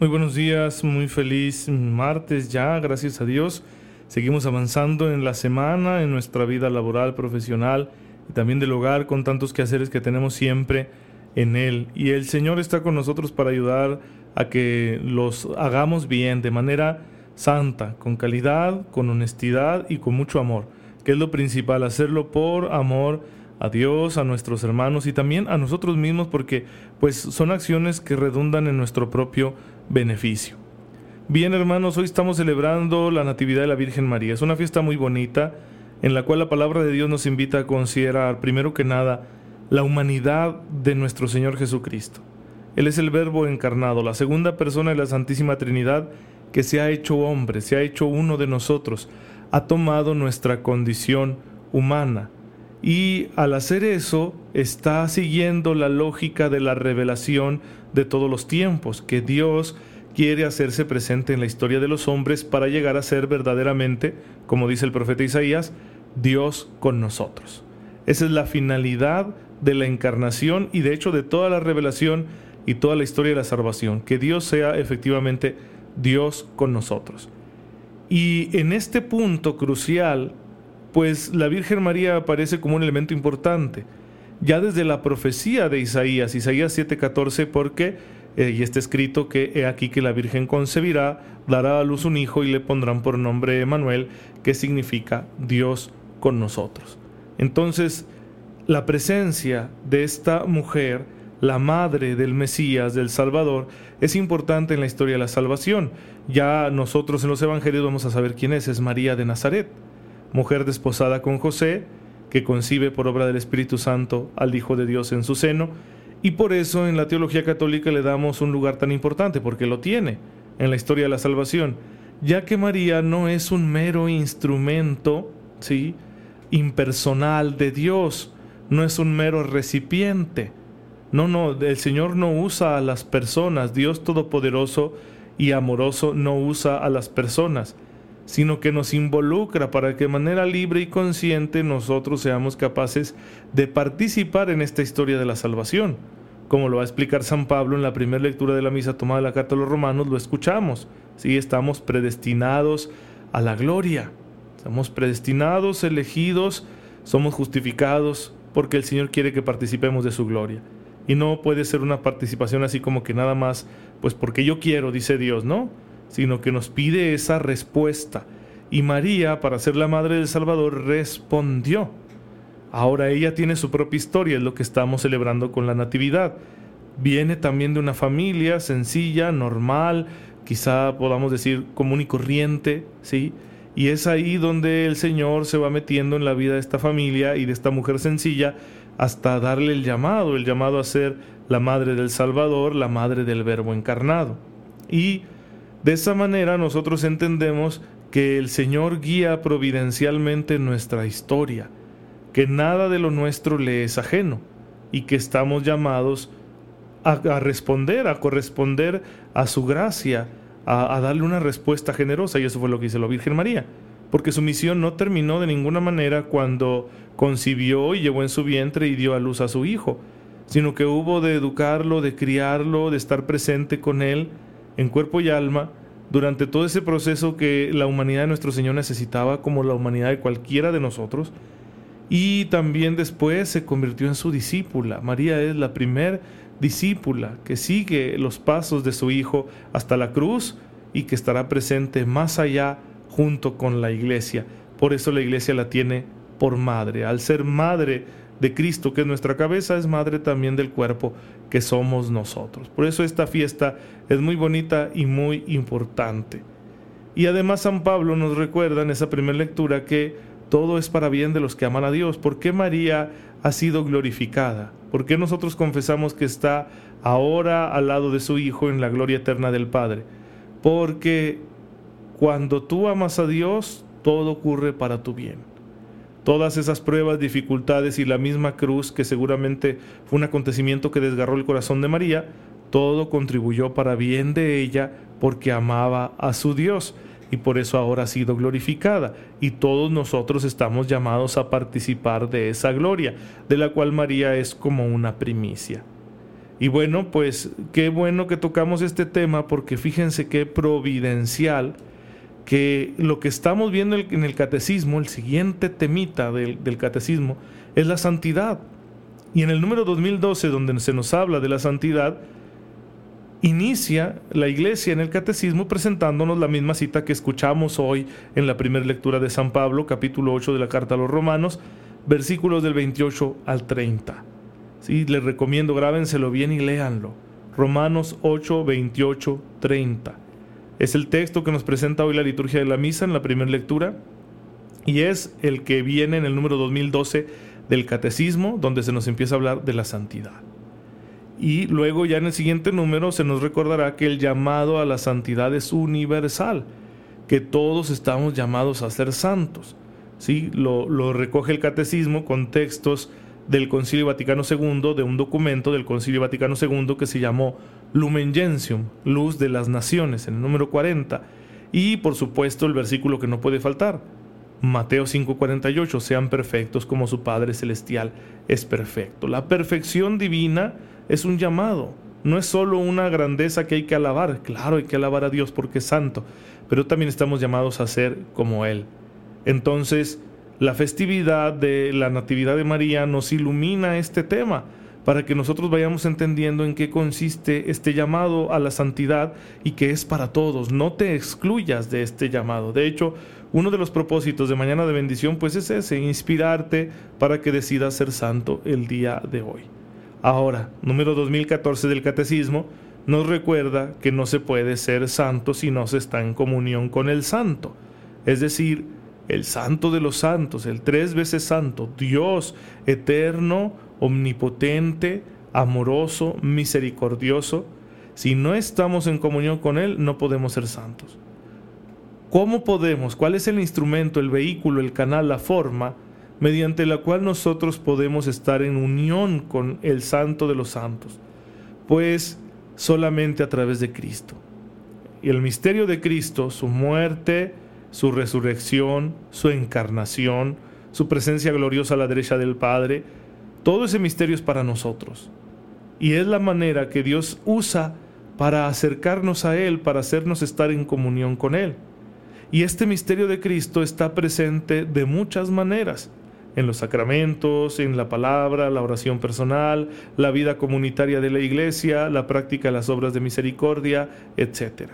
Muy buenos días, muy feliz martes ya, gracias a Dios. Seguimos avanzando en la semana, en nuestra vida laboral, profesional y también del hogar con tantos quehaceres que tenemos siempre en Él. Y el Señor está con nosotros para ayudar a que los hagamos bien, de manera santa, con calidad, con honestidad y con mucho amor, que es lo principal, hacerlo por amor a Dios, a nuestros hermanos y también a nosotros mismos porque pues son acciones que redundan en nuestro propio beneficio. Bien hermanos, hoy estamos celebrando la Natividad de la Virgen María. Es una fiesta muy bonita en la cual la palabra de Dios nos invita a considerar primero que nada la humanidad de nuestro Señor Jesucristo. Él es el Verbo encarnado, la segunda persona de la Santísima Trinidad que se ha hecho hombre, se ha hecho uno de nosotros, ha tomado nuestra condición humana y al hacer eso está siguiendo la lógica de la revelación de todos los tiempos, que Dios quiere hacerse presente en la historia de los hombres para llegar a ser verdaderamente, como dice el profeta Isaías, Dios con nosotros. Esa es la finalidad de la encarnación y de hecho de toda la revelación y toda la historia de la salvación, que Dios sea efectivamente Dios con nosotros. Y en este punto crucial pues la Virgen María aparece como un elemento importante, ya desde la profecía de Isaías, Isaías 7:14, porque, eh, y está escrito que he aquí que la Virgen concebirá, dará a luz un hijo y le pondrán por nombre Emanuel, que significa Dios con nosotros. Entonces, la presencia de esta mujer, la madre del Mesías, del Salvador, es importante en la historia de la salvación. Ya nosotros en los evangelios vamos a saber quién es, es María de Nazaret mujer desposada con José, que concibe por obra del Espíritu Santo al Hijo de Dios en su seno, y por eso en la teología católica le damos un lugar tan importante, porque lo tiene en la historia de la salvación, ya que María no es un mero instrumento, ¿sí? impersonal de Dios, no es un mero recipiente. No, no, el Señor no usa a las personas, Dios Todopoderoso y amoroso no usa a las personas sino que nos involucra para que de manera libre y consciente nosotros seamos capaces de participar en esta historia de la salvación. Como lo va a explicar San Pablo en la primera lectura de la misa tomada de la Carta a los Romanos, lo escuchamos. Sí, estamos predestinados a la gloria. Estamos predestinados, elegidos, somos justificados porque el Señor quiere que participemos de su gloria. Y no puede ser una participación así como que nada más, pues porque yo quiero, dice Dios, ¿no? Sino que nos pide esa respuesta. Y María, para ser la madre del Salvador, respondió. Ahora ella tiene su propia historia, es lo que estamos celebrando con la Natividad. Viene también de una familia sencilla, normal, quizá podamos decir común y corriente, ¿sí? Y es ahí donde el Señor se va metiendo en la vida de esta familia y de esta mujer sencilla hasta darle el llamado, el llamado a ser la madre del Salvador, la madre del Verbo encarnado. Y de esa manera nosotros entendemos que el Señor guía providencialmente nuestra historia, que nada de lo nuestro le es ajeno y que estamos llamados a, responder, a corresponder a su gracia, a, a, darle una respuesta generosa. Y eso fue lo que hizo la Virgen María, porque su misión no terminó de ninguna manera cuando concibió y llevó en su vientre y dio a luz a su hijo, sino que hubo de educarlo, de criarlo, de estar presente con él, en cuerpo y alma durante todo ese proceso que la humanidad de nuestro Señor necesitaba como la humanidad de cualquiera de nosotros. Y también después se convirtió en su discípula. María es la primer discípula que sigue los pasos de su Hijo hasta la cruz y que estará presente más allá junto con la iglesia. Por eso la iglesia la tiene por madre. Al ser madre de Cristo, que es nuestra cabeza, es madre también del cuerpo que somos nosotros. Por eso esta fiesta es muy bonita y muy importante. Y además San Pablo nos recuerda en esa primera lectura que todo es para bien de los que aman a Dios. ¿Por qué María ha sido glorificada? ¿Por qué nosotros confesamos que está ahora al lado de su Hijo en la gloria eterna del Padre? Porque cuando tú amas a Dios, todo ocurre para tu bien. Todas esas pruebas, dificultades y la misma cruz, que seguramente fue un acontecimiento que desgarró el corazón de María, todo contribuyó para bien de ella porque amaba a su Dios y por eso ahora ha sido glorificada. Y todos nosotros estamos llamados a participar de esa gloria, de la cual María es como una primicia. Y bueno, pues qué bueno que tocamos este tema porque fíjense qué providencial que lo que estamos viendo en el catecismo, el siguiente temita del, catecismo, es la santidad. Y en el número 2012, donde se nos habla de la santidad, inicia la iglesia en el catecismo presentándonos la misma cita que escuchamos hoy en la primera lectura de San Pablo, capítulo 8 de la carta a los romanos, versículos del 28 al 30. Sí, les recomiendo, grábenselo bien y léanlo. Romanos 8, 28, 30. Es el texto que nos presenta hoy la liturgia de la misa en la primera lectura y es el que viene en el número 2012 del catecismo, donde se nos empieza a hablar de la santidad. Y luego ya en el siguiente número se nos recordará que el llamado a la santidad es universal, que todos estamos llamados a ser santos. ¿sí? Lo, lo recoge el catecismo con textos del Concilio Vaticano II, de un documento del Concilio Vaticano II que se llamó Lumen Gentium, Luz de las Naciones, en el número 40. Y por supuesto el versículo que no puede faltar, Mateo 5:48, sean perfectos como su Padre Celestial es perfecto. La perfección divina es un llamado, no es solo una grandeza que hay que alabar, claro hay que alabar a Dios porque es santo, pero también estamos llamados a ser como Él. Entonces, la festividad de la Natividad de María nos ilumina este tema para que nosotros vayamos entendiendo en qué consiste este llamado a la santidad y que es para todos. No te excluyas de este llamado. De hecho, uno de los propósitos de Mañana de Bendición pues es ese, inspirarte para que decidas ser santo el día de hoy. Ahora, número 2014 del Catecismo nos recuerda que no se puede ser santo si no se está en comunión con el santo, es decir, el santo de los santos, el tres veces santo, Dios eterno, omnipotente, amoroso, misericordioso. Si no estamos en comunión con Él, no podemos ser santos. ¿Cómo podemos? ¿Cuál es el instrumento, el vehículo, el canal, la forma mediante la cual nosotros podemos estar en unión con el Santo de los Santos? Pues solamente a través de Cristo. Y el misterio de Cristo, su muerte, su resurrección, su encarnación, su presencia gloriosa a la derecha del Padre, todo ese misterio es para nosotros. Y es la manera que Dios usa para acercarnos a Él, para hacernos estar en comunión con Él. Y este misterio de Cristo está presente de muchas maneras en los sacramentos, en la palabra, la oración personal, la vida comunitaria de la iglesia, la práctica de las obras de misericordia, etc.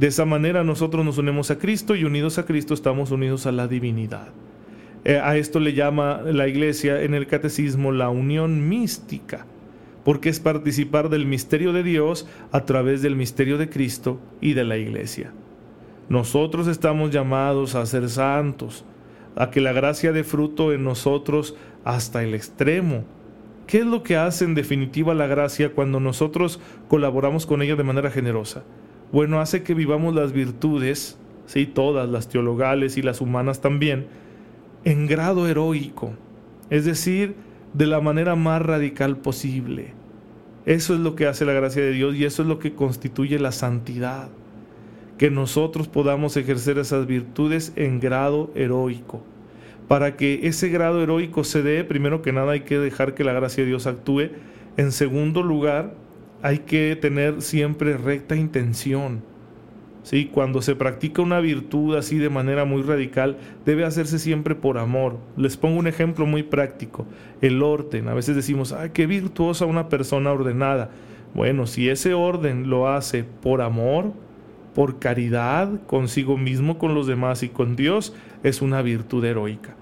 De esa manera nosotros nos unimos a Cristo y unidos a Cristo estamos unidos a la divinidad. Eh, a esto le llama la iglesia en el catecismo la unión mística, porque es participar del misterio de Dios a través del misterio de Cristo y de la iglesia. Nosotros estamos llamados a ser santos, a que la gracia dé fruto en nosotros hasta el extremo. ¿Qué es lo que hace en definitiva la gracia cuando nosotros colaboramos con ella de manera generosa? Bueno, hace que vivamos las virtudes, sí, todas, las teologales y las humanas también, en grado heroico, es decir, de la manera más radical posible. Eso es lo que hace la gracia de Dios y eso es lo que constituye la santidad que nosotros podamos ejercer esas virtudes en grado heroico. Para que ese grado heroico se dé, primero que nada hay que dejar que la gracia de Dios actúe. En segundo lugar, hay que tener siempre recta intención. ¿Sí? Cuando se practica una virtud así de manera muy radical, debe hacerse siempre por amor. Les pongo un ejemplo muy práctico, el orden. A veces decimos, ay, qué virtuosa una persona ordenada. Bueno, si ese orden lo hace por amor, por caridad consigo mismo, con los demás y con Dios, es una virtud heroica.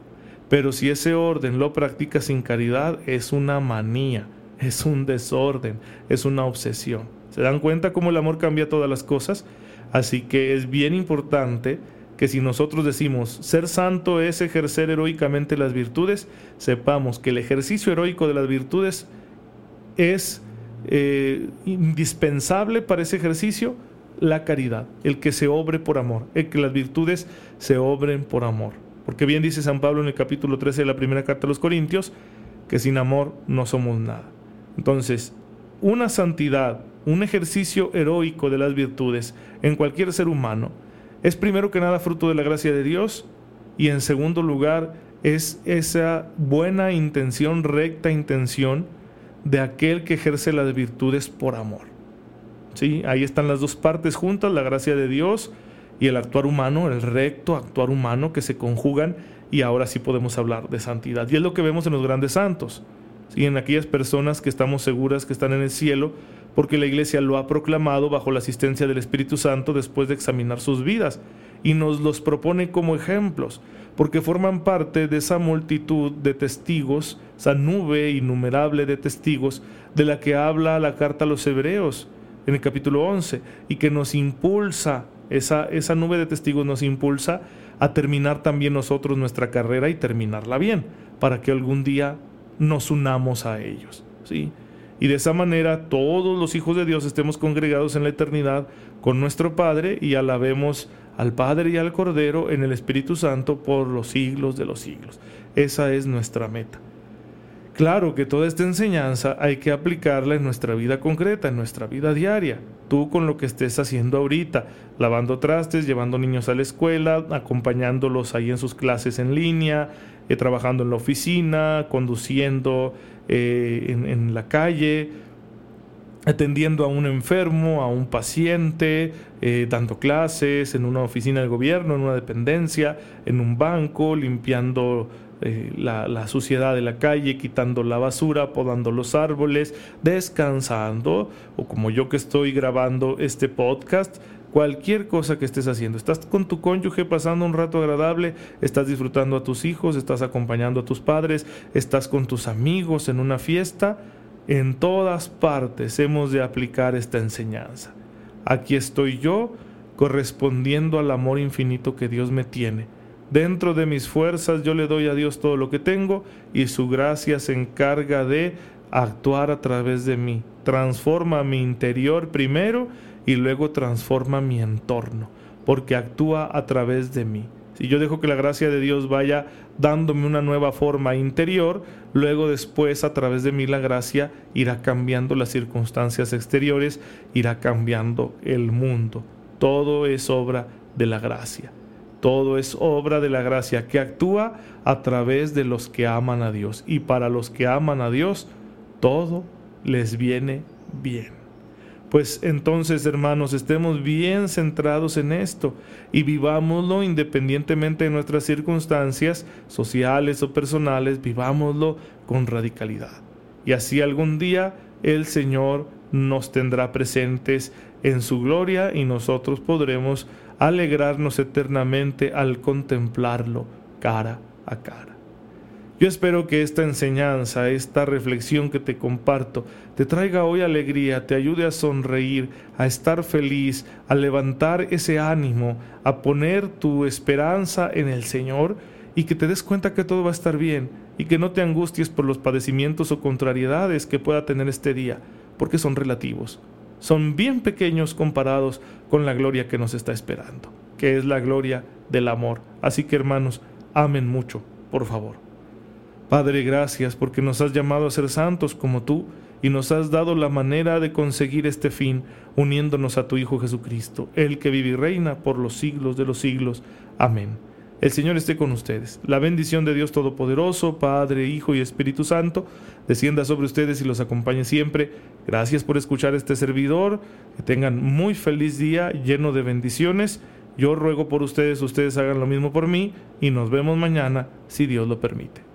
Pero si ese orden lo practica sin caridad, es una manía, es un desorden, es una obsesión. ¿Se dan cuenta cómo el amor cambia todas las cosas? Así que es bien importante que si nosotros decimos ser santo es ejercer heroicamente las virtudes, sepamos que el ejercicio heroico de las virtudes es eh, indispensable para ese ejercicio la caridad, el que se obre por amor, el que las virtudes se obren por amor. Porque bien dice San Pablo en el capítulo 13 de la primera carta a los Corintios, que sin amor no somos nada. Entonces, una santidad, un ejercicio heroico de las virtudes en cualquier ser humano, es primero que nada fruto de la gracia de Dios y en segundo lugar es esa buena intención, recta intención de aquel que ejerce las virtudes por amor. ¿Sí? Ahí están las dos partes juntas, la gracia de Dios y el actuar humano, el recto actuar humano que se conjugan y ahora sí podemos hablar de santidad. Y es lo que vemos en los grandes santos, ¿sí? en aquellas personas que estamos seguras que están en el cielo, porque la iglesia lo ha proclamado bajo la asistencia del Espíritu Santo después de examinar sus vidas y nos los propone como ejemplos, porque forman parte de esa multitud de testigos, esa nube innumerable de testigos de la que habla la carta a los hebreos en el capítulo 11 y que nos impulsa, esa, esa nube de testigos nos impulsa a terminar también nosotros nuestra carrera y terminarla bien, para que algún día nos unamos a ellos. ¿sí? Y de esa manera todos los hijos de Dios estemos congregados en la eternidad con nuestro Padre y alabemos al Padre y al Cordero en el Espíritu Santo por los siglos de los siglos. Esa es nuestra meta. Claro que toda esta enseñanza hay que aplicarla en nuestra vida concreta, en nuestra vida diaria. Tú con lo que estés haciendo ahorita, lavando trastes, llevando niños a la escuela, acompañándolos ahí en sus clases en línea, eh, trabajando en la oficina, conduciendo eh, en, la calle, atendiendo a un enfermo, a un paciente, eh, dando clases en una oficina del gobierno, en una dependencia, en un banco, limpiando eh, la, suciedad de la calle, quitando la basura, podando los árboles, descansando, o como yo que estoy grabando este podcast, cualquier cosa que estés haciendo. Estás con tu cónyuge pasando un rato agradable, estás disfrutando a tus hijos, estás acompañando a tus padres, estás con tus amigos en una fiesta. En todas partes hemos de aplicar esta enseñanza. Aquí estoy yo correspondiendo al amor infinito que Dios me tiene Dentro de mis fuerzas yo le doy a Dios todo lo que tengo y su gracia se encarga de actuar a través de mí. Transforma mi interior primero y luego transforma mi entorno, porque actúa a través de mí. Si yo dejo que la gracia de Dios vaya dándome una nueva forma interior, luego después a través de mí la gracia irá cambiando las circunstancias exteriores, irá cambiando el mundo. Todo es obra de la gracia. Todo es obra de la gracia que actúa a través de los que aman a Dios. Y para los que aman a Dios, todo les viene bien. Pues entonces, hermanos, estemos bien centrados en esto y vivámoslo independientemente de nuestras circunstancias sociales o personales, vivámoslo con radicalidad. Y así algún día el Señor nos tendrá presentes en su gloria y nosotros podremos alegrarnos eternamente al contemplarlo cara a cara. Yo espero que esta enseñanza, esta reflexión que te comparto, te traiga hoy alegría, te ayude a sonreír, a estar feliz, a levantar ese ánimo, a poner tu esperanza en el Señor y que te des cuenta que todo va a estar bien y que no te angusties por los padecimientos o contrariedades que pueda tener este día, porque son relativos son bien pequeños comparados con la gloria que nos está esperando, que es la gloria del amor. Así que hermanos, amen mucho, por favor. Padre, gracias porque nos has llamado a ser santos como tú y nos has dado la manera de conseguir este fin uniéndonos a tu Hijo Jesucristo, el que vive y reina por los siglos de los siglos. Amén. El Señor esté con ustedes. La bendición de Dios Todopoderoso, Padre, Hijo y Espíritu Santo, descienda sobre ustedes y los acompañe siempre. Gracias por escuchar este servidor. Que tengan muy feliz día lleno de bendiciones. Yo ruego por ustedes, ustedes hagan lo mismo por mí y nos vemos mañana si Dios lo permite.